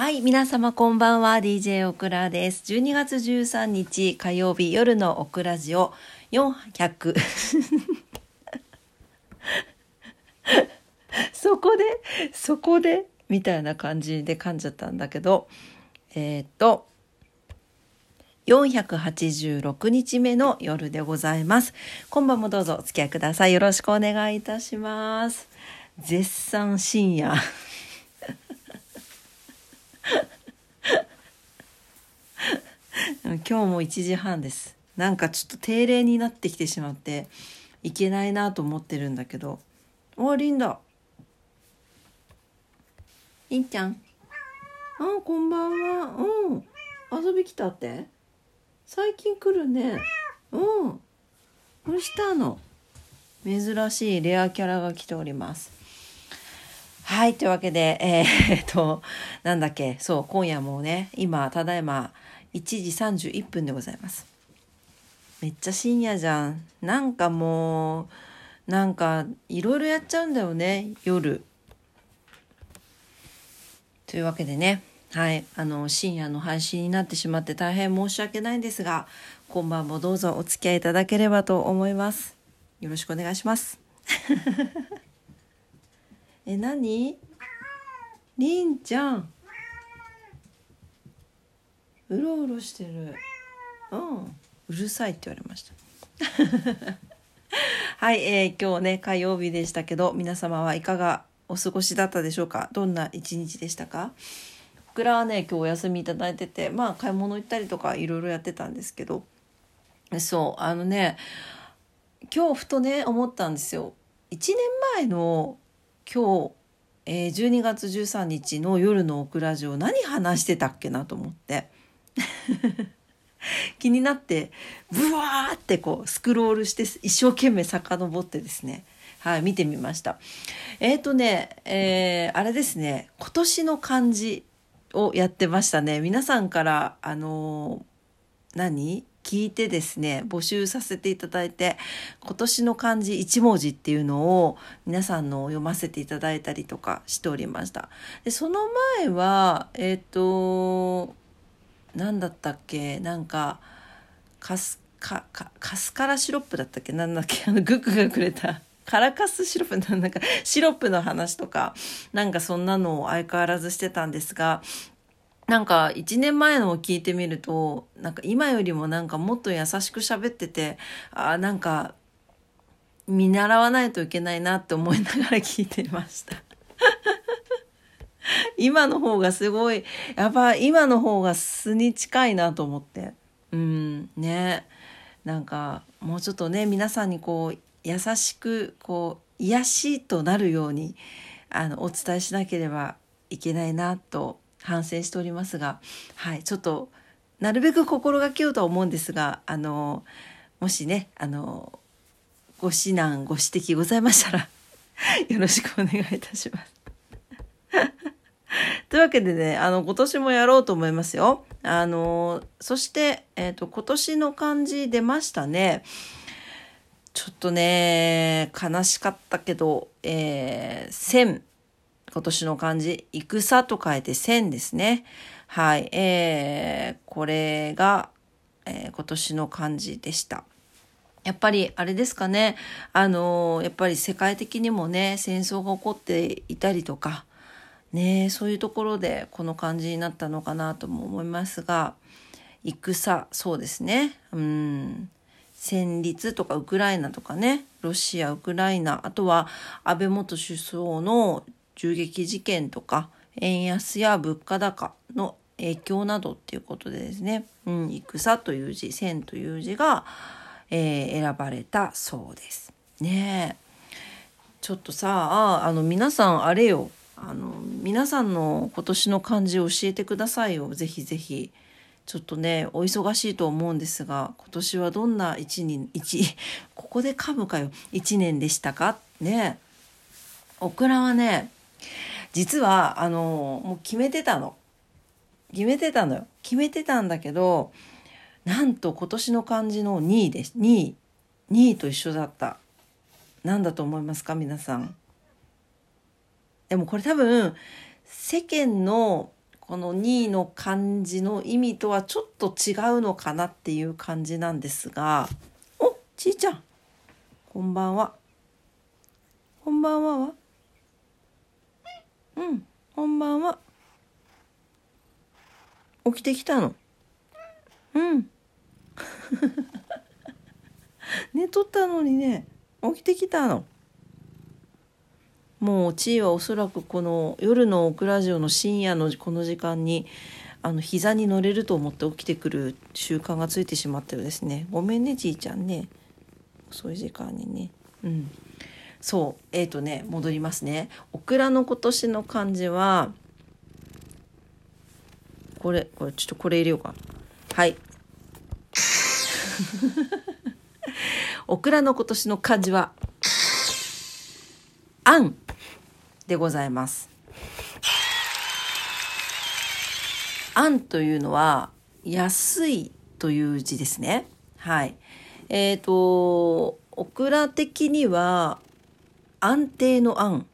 はい、皆様こんばんは、DJ オクラです。12月13日火曜日夜のオクラジオ400 そこで、そこで、みたいな感じで噛んじゃったんだけど、えーっと、486日目の夜でございます。今晩もどうぞお付き合いください。よろしくお願いいたします。絶賛深夜。今日も1時半です。なんかちょっと定例になってきてしまっていけないなと思ってるんだけど。おリンダ。りんちゃん。あ、こんばんは。うん。遊び来たって？最近来るね。うん。どうしたの珍しいレアキャラが来ております。はい。というわけで、えー、えっと、なんだっけ、そう、今夜もね、今、ただいま、1時31分でございます。めっちゃ深夜じゃん。なんかもう、なんか、いろいろやっちゃうんだよね、夜。というわけでね、はい、あの、深夜の配信になってしまって大変申し訳ないんですが、今晩もどうぞお付き合いいただければと思います。よろしくお願いします。え、何？りんちゃん。うろうろしてる。うん。うるさいって言われました。はい、えー今日ね、火曜日でしたけど、皆様はいかがお過ごしだったでしょうか？どんな一日でしたか？僕らはね、今日お休みいただいてて、まあ、買い物行ったりとかいろいろやってたんですけど、そう、あのね、今日ふとね、思ったんですよ。1年前の今日、えー12月13日の夜のオクラジオ何話してたっけなと思って。気になってブワーってこうスクロールして一生懸命遡ってですね。はい見てみました。えっ、ー、とねえーあれですね。今年の漢字をやってましたね。皆さんからあのー何？聞いてですね募集させていただいて今年の漢字1文字っていうのを皆さんの読ませていただいたりとかしておりました。でその前はえっ、と何だったっけ？なんかカスカカカスカラシロップだったっけ？なんだっけ？あのグクがくれた。カラカスシロップなんなんかシロップの話とかなんかそんなのを相変わらずしてたんですがなんか1年前のを聞いてみるとなんか今よりもなんかもっと優しく喋っててあなんか見習わないといけないなって思いながら聞いてました。今の方がすごいやっぱ今の方が素に近いなと思ってうんねなんかもうちょっとね皆さんにこう優しくこう癒しとなるようにあのお伝えしなければいけないなと反省しておりますがはいちょっとなるべく心がけようとは思うんですがあのもしねあのご指南ご指摘ございましたら よろしくお願いいたします。というわけでね、あの、今年もやろうと思いますよ。あの、そして、えっ、と、今年の漢字出ましたね。ちょっとね、悲しかったけど、えー、今年の漢字、戦と書いて戦ですね。はい。えー、これが、えー今年の漢字でした。やっぱりあれですかね、あの、やっぱり世界的にもね、戦争が起こっていたりとか、ねそういうところでこの感じになったのかなとも思いますが戦そうですねうん戦慄とかウクライナとかねロシアウクライナあとは安倍元首相の銃撃事件とか円安や物価高の影響などっていうことでですね、うん、戦という字戦という字が、えー選ばれたそうです。ねえ。ちょっとさああの皆さんあれよ。あの皆さんの今年の漢字を教えてくださいよ。ぜひぜひ。ちょっとねお忙しいと思うんですが今年はどんな一年一ここで噛むかよ。一年でしたか？ねオクラはね実はあのもう決めてたの。決めてたのよ。決めてたんだけどなんと今年の漢字の2位です2位2位と一緒だった。何だと思いますか皆さん。でもこれ多分世間のこの2位の漢字の意味とはちょっと違うのかなっていう感じなんですが。おちいちゃん。こんばんは。こんばんははうん。こんばんは起きてきたの。うん。寝とったのにね起きてきたの。もう地位はおそらくこの夜のオクラジオの深夜のこの時間にあの膝に乗れると思って起きてくる習慣がついてしまったようですね。ごめんねじいちゃんね。そうい時間にね。うん。そうえっ、ー、とね戻りますねオクラの今年の漢字はこれこれちょっとこれ入れようかはい オクラの今年の漢字は「あん」でございます。あんというのは安いという字ですね。はい。えっ、ー、と、オクラ的には安定の案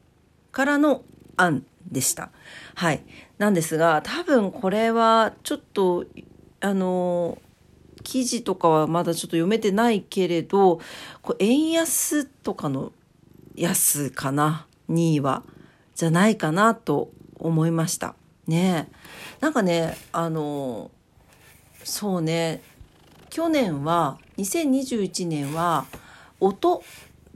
からの案でした。はい。なんですが、多分これはちょっと、あの、記事とかはまだちょっと読めてないけれど、こう円安とかの安かな、2位は。じゃないかなと思いました。ねなんかね、あの、そうね、去年は、2021年は、音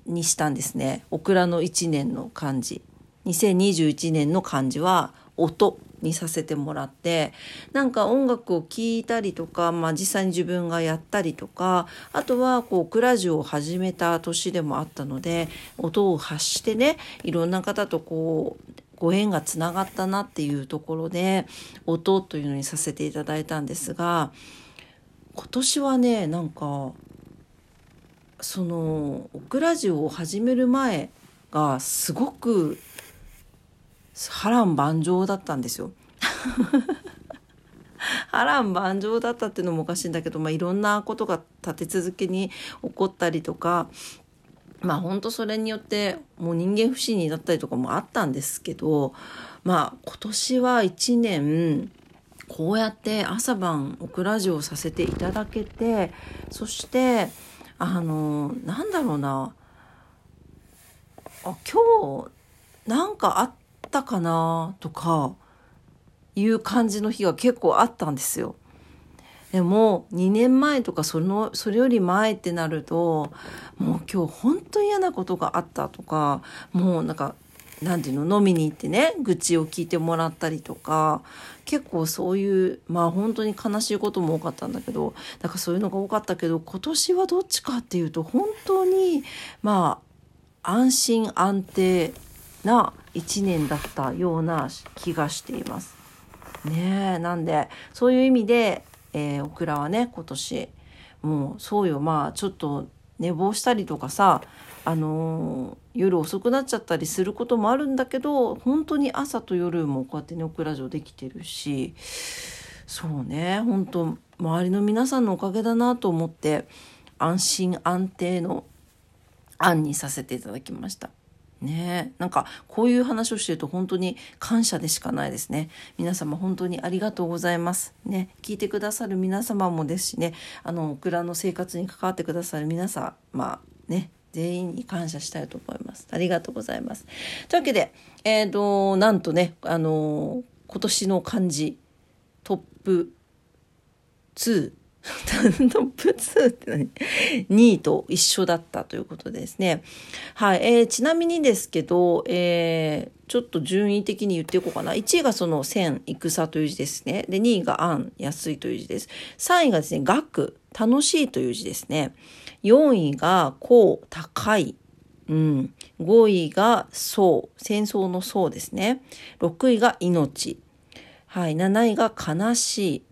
にしたんですね。オクラの1年の漢字。2021年の漢字は音にさせてもらってなんか音楽を聴いたりとか、まあ、実際に自分がやったりとかあとはこうクラジオを始めた年でもあったので音を発してねいろんな方とこうご縁がつながったなっていうところで音というのにさせていただいたんですが今年はねなんかそのオクラジオを始める前がすごく波乱万丈だったんですよ。波乱万丈だったっていうのもおかしいんだけど、まあ、いろんなことが立て続けに起こったりとかまあ本当それによってもう人間不信になったりとかもあったんですけどまあ今年は1年こうやって朝晩オクラジオをさせていただけてそしてあのなんだろうなあ今日なんかあったかな？とかいう感じの日が結構あったんですよ。でも2年前とかそのそれより前ってなるともう今日本当嫌なことがあったとかもうなんか何て言うの飲みに行ってね愚痴を聞いてもらったりとか結構そういうまあ本当に悲しいことも多かったんだけどだからそういうのが多かったけど今年はどっちかっていうと本当にまあ安心安定な1年だったような気がしています。ねえなんでそういう意味で、えー、オクラはね今年もうそうよまあちょっと寝坊したりとかさあのー、夜遅くなっちゃったりすることもあるんだけど本当に朝と夜もこうやってねオクラジオできてるしそうね本当周りの皆さんのおかげだなと思って安心安定の案にさせていただきました。ね。なんかこういう話をしてると本当に感謝でしかないですね。皆様本当にありがとうございます。ね。聞いてくださる皆様もですしね。あのオクラの生活に関わってくださる皆さんまあね。全員に感謝したいと思います。ありがとうございます。というわけでえっ、ー、となんとねあの今年の漢字トップ2単独2って何 ?2 位と一緒だったということですね。はい。えー、ちなみにですけど、えー、ちょっと順位的に言っていこうかな。1位がその千、戦という字ですね。で、2位が安、安いという字です。3位がですね、学、楽しいという字ですね。4位が高、高い。うん。5位が層、戦争の層ですね。6位が命。はい。7位が悲しい。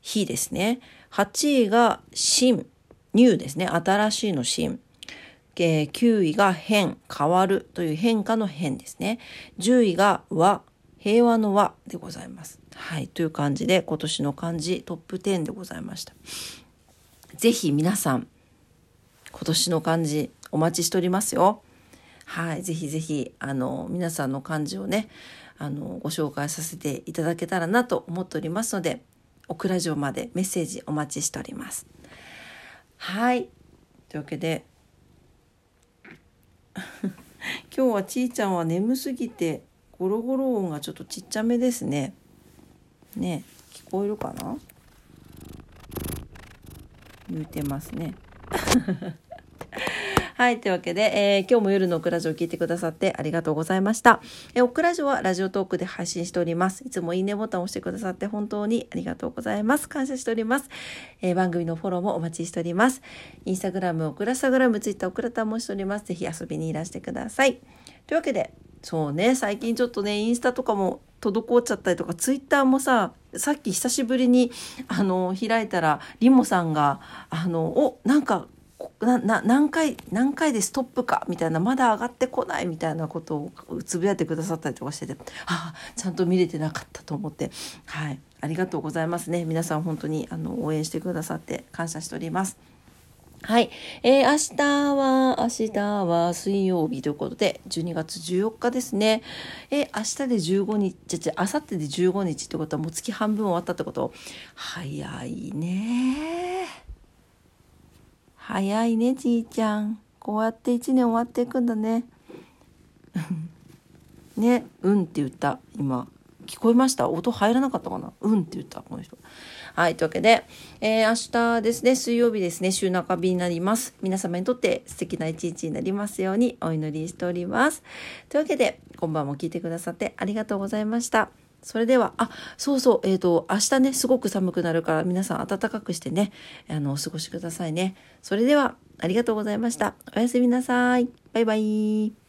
日ですね。8位が新、ニューですね。新しいの新。えー、9位が変、変わるという変化の変ですね。10位が和、平和の和でございます。はい。という感じで今年の漢字トップ10でございました。ぜひ皆さん、今年の漢字お待ちしておりますよ。はい。ぜひぜひ、あの、皆さんの漢字をね、あのご紹介させていただけたらなと思っておりますのでオクラジオまでメッセージお待ちしております。はいというわけで 今日はちーちゃんは眠すぎてゴロゴロ音がちょっとちっちゃめですね。ね聞こえるかな？言うてますね。はい。というわけで、えー、今日も夜のオクラジオを聞いてくださってありがとうございました。えー、オクラジオはラジオトークで配信しております。いつもいいねボタンを押してくださって本当にありがとうございます。感謝しております。えー、番組のフォローもお待ちしております。インスタグラム、オクラスタグラム、ツイッター、オクラタもしております。ぜひ遊びにいらしてください。というわけで、そうね、最近ちょっとね、インスタとかも滞っちゃったりとか、ツイッターもさ、さっき久しぶりに、あの、開いたら、リモさんが、あの、お、なんか、何回何回でストップかみたいなまだ上がってこないみたいなことをつぶやいてくださったりとかしててああちゃんと見れてなかったと思ってはいありがとうございますね皆さん本当にあの応援してくださって感謝しております。はい。えー、明日は、明日は水曜日ということで、12月14日ですね。えー、明日で15日、じゃあ、明後日で15日ってことはもう月半分終わったってこと？早いね早いねじいちゃん。こうやって1年終わっていくんだね。ねうんって言った。今聞こえました？音入らなかったかな？うんって言ったこの人。はいというわけで、えー、明日ですね水曜日ですね週中日になります。皆様にとって素敵な一日になりますようにお祈りしております。というわけで今晩も聞いてくださってありがとうございました。それでは、あ、そうそう、えっ、ー、と、明日ね、すごく寒くなるから、皆さん暖かくしてね、あの、お過ごしくださいね。それでは、ありがとうございました。おやすみなさい。バイバイ。